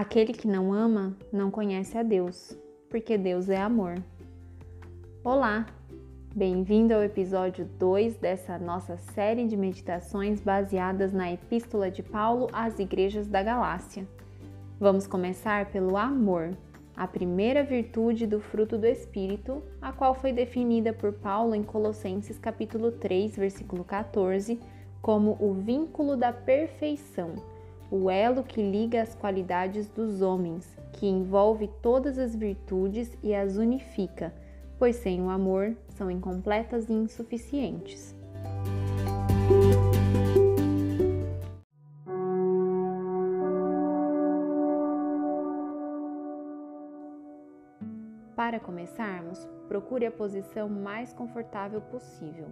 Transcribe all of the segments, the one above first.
Aquele que não ama não conhece a Deus, porque Deus é amor. Olá, bem-vindo ao episódio 2 dessa nossa série de meditações baseadas na Epístola de Paulo às Igrejas da Galácia. Vamos começar pelo amor, a primeira virtude do fruto do Espírito, a qual foi definida por Paulo em Colossenses capítulo 3, versículo 14, como o vínculo da perfeição o elo que liga as qualidades dos homens, que envolve todas as virtudes e as unifica, pois sem o amor são incompletas e insuficientes. Para começarmos, procure a posição mais confortável possível.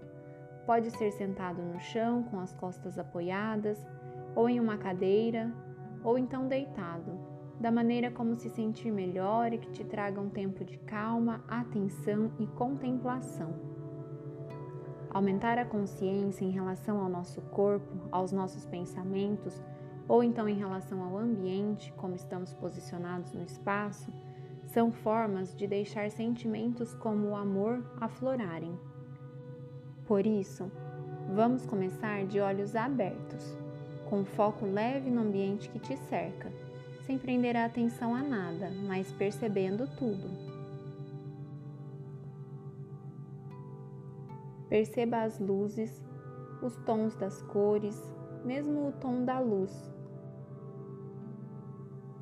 Pode ser sentado no chão com as costas apoiadas, ou em uma cadeira, ou então deitado, da maneira como se sentir melhor e que te traga um tempo de calma, atenção e contemplação. Aumentar a consciência em relação ao nosso corpo, aos nossos pensamentos, ou então em relação ao ambiente, como estamos posicionados no espaço, são formas de deixar sentimentos como o amor aflorarem. Por isso, vamos começar de olhos abertos com foco leve no ambiente que te cerca, sem prender a atenção a nada, mas percebendo tudo. Perceba as luzes, os tons das cores, mesmo o tom da luz.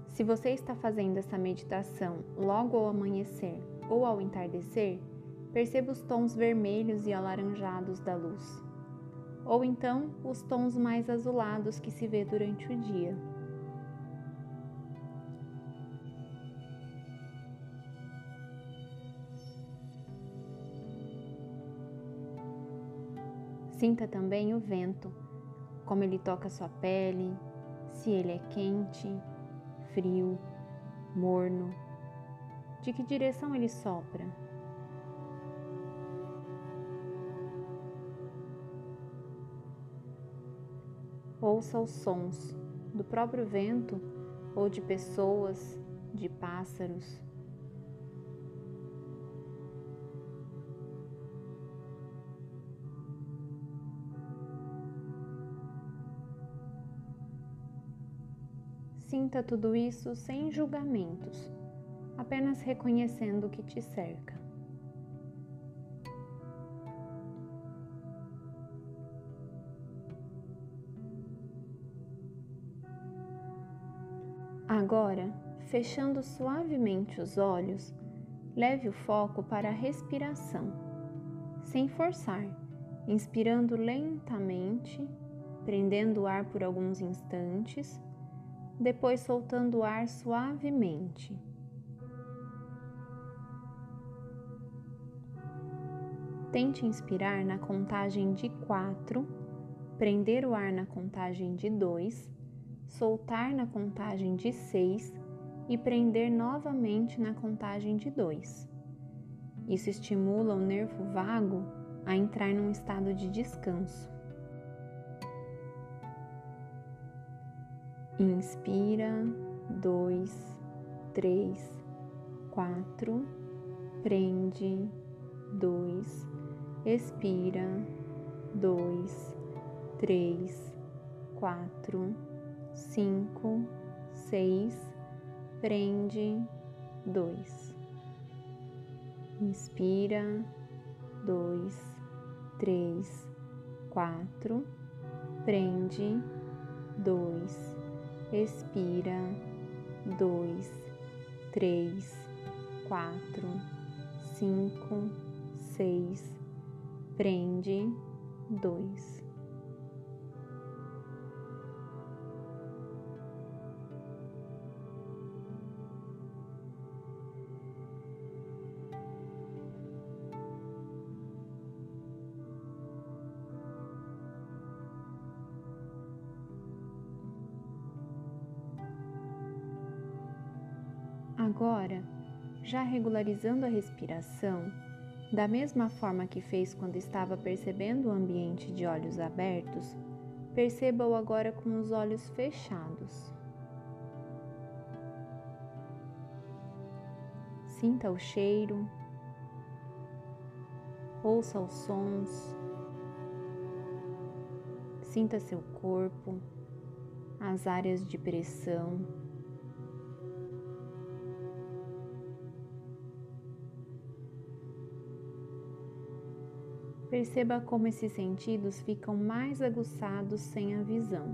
Se você está fazendo essa meditação logo ao amanhecer ou ao entardecer, perceba os tons vermelhos e alaranjados da luz ou então os tons mais azulados que se vê durante o dia. Sinta também o vento, como ele toca sua pele, se ele é quente, frio, morno, de que direção ele sopra. Ouça os sons do próprio vento ou de pessoas, de pássaros. Sinta tudo isso sem julgamentos, apenas reconhecendo o que te cerca. Agora, fechando suavemente os olhos, leve o foco para a respiração, sem forçar, inspirando lentamente, prendendo o ar por alguns instantes, depois soltando o ar suavemente. Tente inspirar na contagem de quatro, prender o ar na contagem de dois soltar na contagem de seis e prender novamente na contagem de dois. Isso estimula o nervo vago a entrar num estado de descanso. Inspira, dois, três, quatro, prende, dois, expira, dois, três, quatro cinco, seis, prende, dois. Inspira, dois, três, quatro, prende, dois. Expira, dois, três, quatro, cinco, seis, prende, dois. Agora, já regularizando a respiração, da mesma forma que fez quando estava percebendo o ambiente de olhos abertos, perceba-o agora com os olhos fechados. Sinta o cheiro, ouça os sons, sinta seu corpo, as áreas de pressão. Perceba como esses sentidos ficam mais aguçados sem a visão.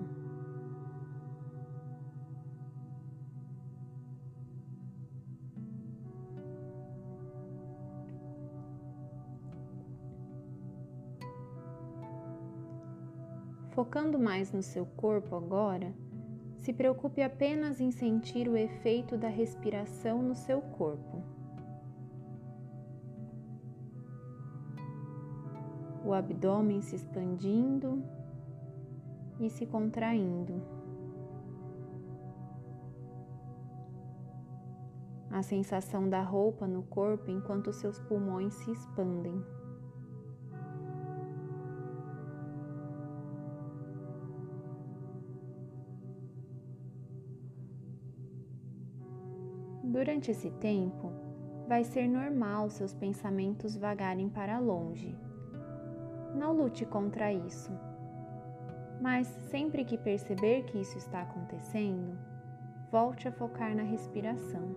Focando mais no seu corpo agora, se preocupe apenas em sentir o efeito da respiração no seu corpo. O abdômen se expandindo e se contraindo. A sensação da roupa no corpo enquanto seus pulmões se expandem. Durante esse tempo, vai ser normal seus pensamentos vagarem para longe. Não lute contra isso. Mas sempre que perceber que isso está acontecendo, volte a focar na respiração.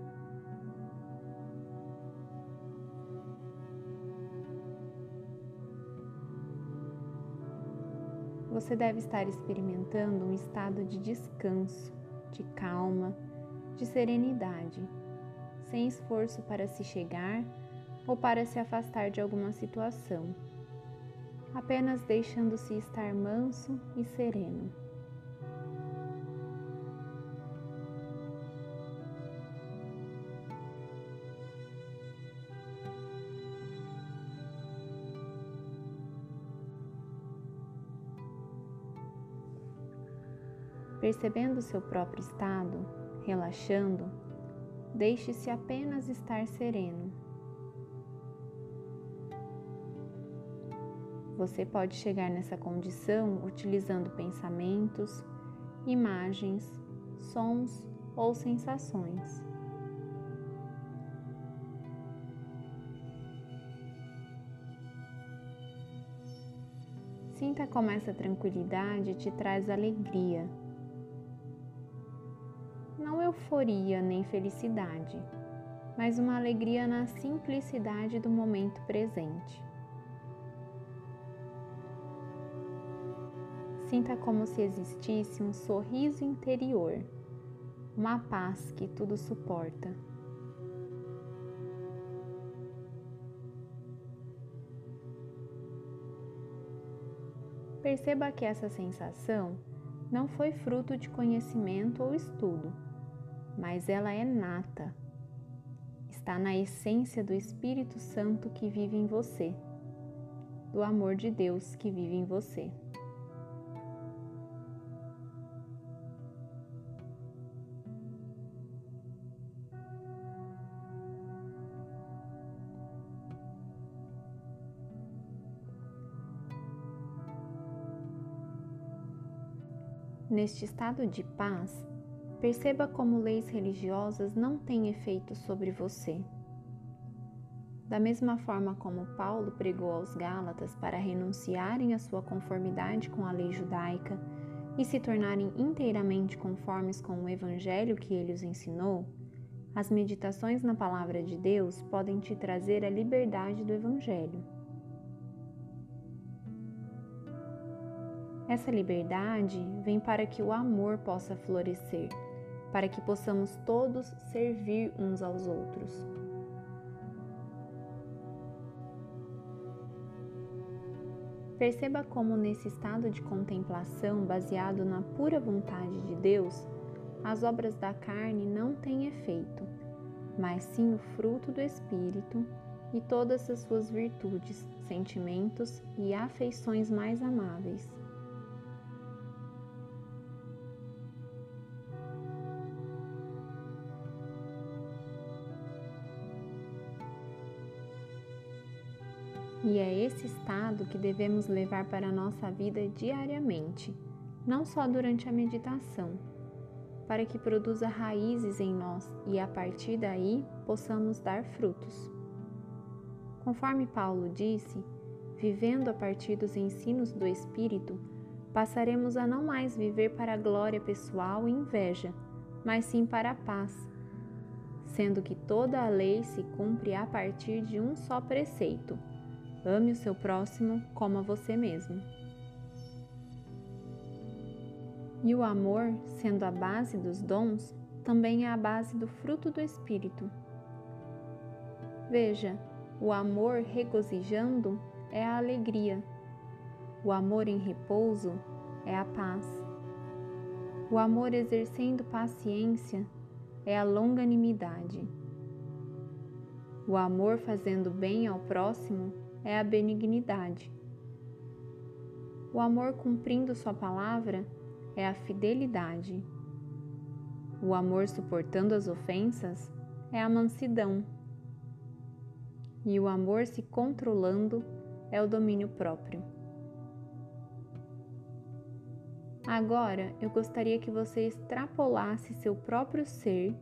Você deve estar experimentando um estado de descanso, de calma, de serenidade sem esforço para se chegar ou para se afastar de alguma situação, apenas deixando-se estar manso e sereno. Percebendo seu próprio estado, relaxando, Deixe-se apenas estar sereno. Você pode chegar nessa condição utilizando pensamentos, imagens, sons ou sensações. Sinta como essa tranquilidade te traz alegria não euforia nem felicidade, mas uma alegria na simplicidade do momento presente. Sinta como se existisse um sorriso interior, uma paz que tudo suporta. Perceba que essa sensação não foi fruto de conhecimento ou estudo mas ela é nata. Está na essência do Espírito Santo que vive em você, do amor de Deus que vive em você. Neste estado de paz, Perceba como leis religiosas não têm efeito sobre você. Da mesma forma como Paulo pregou aos Gálatas para renunciarem à sua conformidade com a lei judaica e se tornarem inteiramente conformes com o evangelho que ele os ensinou, as meditações na palavra de Deus podem te trazer a liberdade do evangelho. Essa liberdade vem para que o amor possa florescer para que possamos todos servir uns aos outros. Perceba como, nesse estado de contemplação baseado na pura vontade de Deus, as obras da carne não têm efeito, mas sim o fruto do Espírito e todas as suas virtudes, sentimentos e afeições mais amáveis. E é esse estado que devemos levar para a nossa vida diariamente, não só durante a meditação. para que produza raízes em nós e a partir daí possamos dar frutos. Conforme Paulo disse, vivendo a partir dos ensinos do Espírito, passaremos a não mais viver para a glória pessoal e inveja, mas sim para a paz, sendo que toda a lei se cumpre a partir de um só preceito: ame o seu próximo como a você mesmo. E o amor, sendo a base dos dons, também é a base do fruto do Espírito. Veja, o amor regozijando é a alegria. O amor em repouso é a paz. O amor exercendo paciência é a longanimidade. O amor fazendo bem ao próximo é a benignidade. O amor cumprindo Sua palavra é a fidelidade. O amor suportando as ofensas é a mansidão. E o amor se controlando é o domínio próprio. Agora eu gostaria que você extrapolasse seu próprio ser,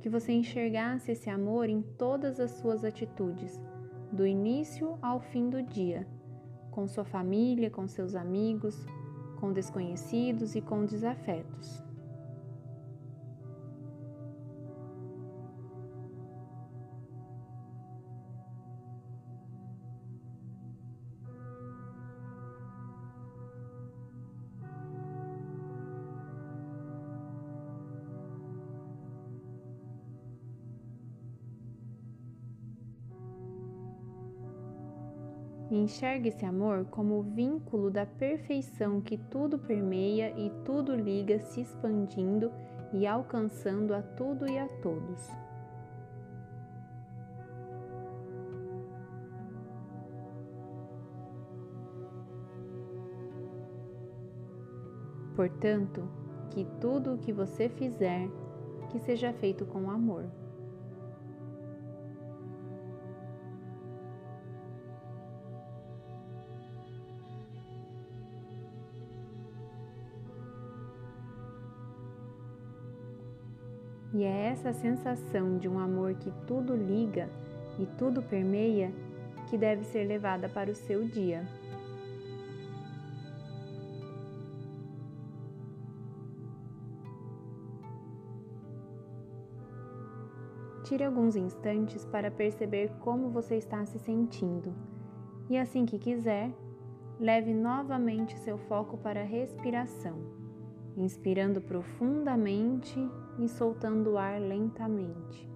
que você enxergasse esse amor em todas as suas atitudes, do início ao fim do dia, com sua família, com seus amigos, com desconhecidos e com desafetos. Enxergue esse amor como o vínculo da perfeição que tudo permeia e tudo liga, se expandindo e alcançando a tudo e a todos. Portanto, que tudo o que você fizer, que seja feito com amor. E é essa sensação de um amor que tudo liga e tudo permeia que deve ser levada para o seu dia. Tire alguns instantes para perceber como você está se sentindo e, assim que quiser, leve novamente seu foco para a respiração, inspirando profundamente e soltando o ar lentamente.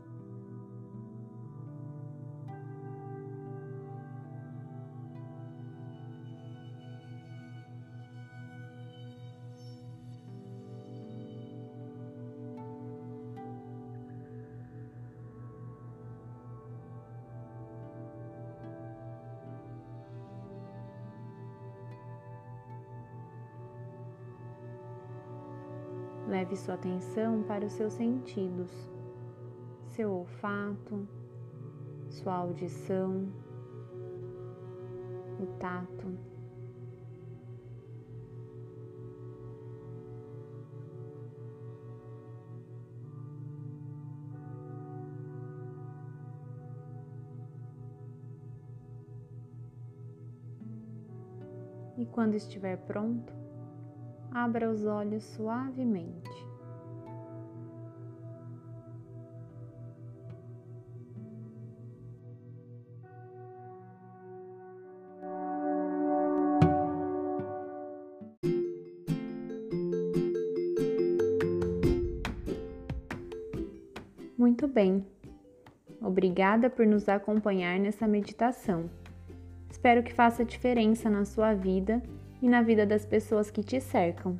Leve sua atenção para os seus sentidos, seu olfato, sua audição, o tato. E quando estiver pronto, abra os olhos suavemente. Muito bem. Obrigada por nos acompanhar nessa meditação. Espero que faça diferença na sua vida e na vida das pessoas que te cercam.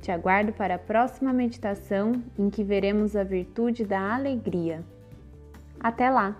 Te aguardo para a próxima meditação em que veremos a virtude da alegria. Até lá!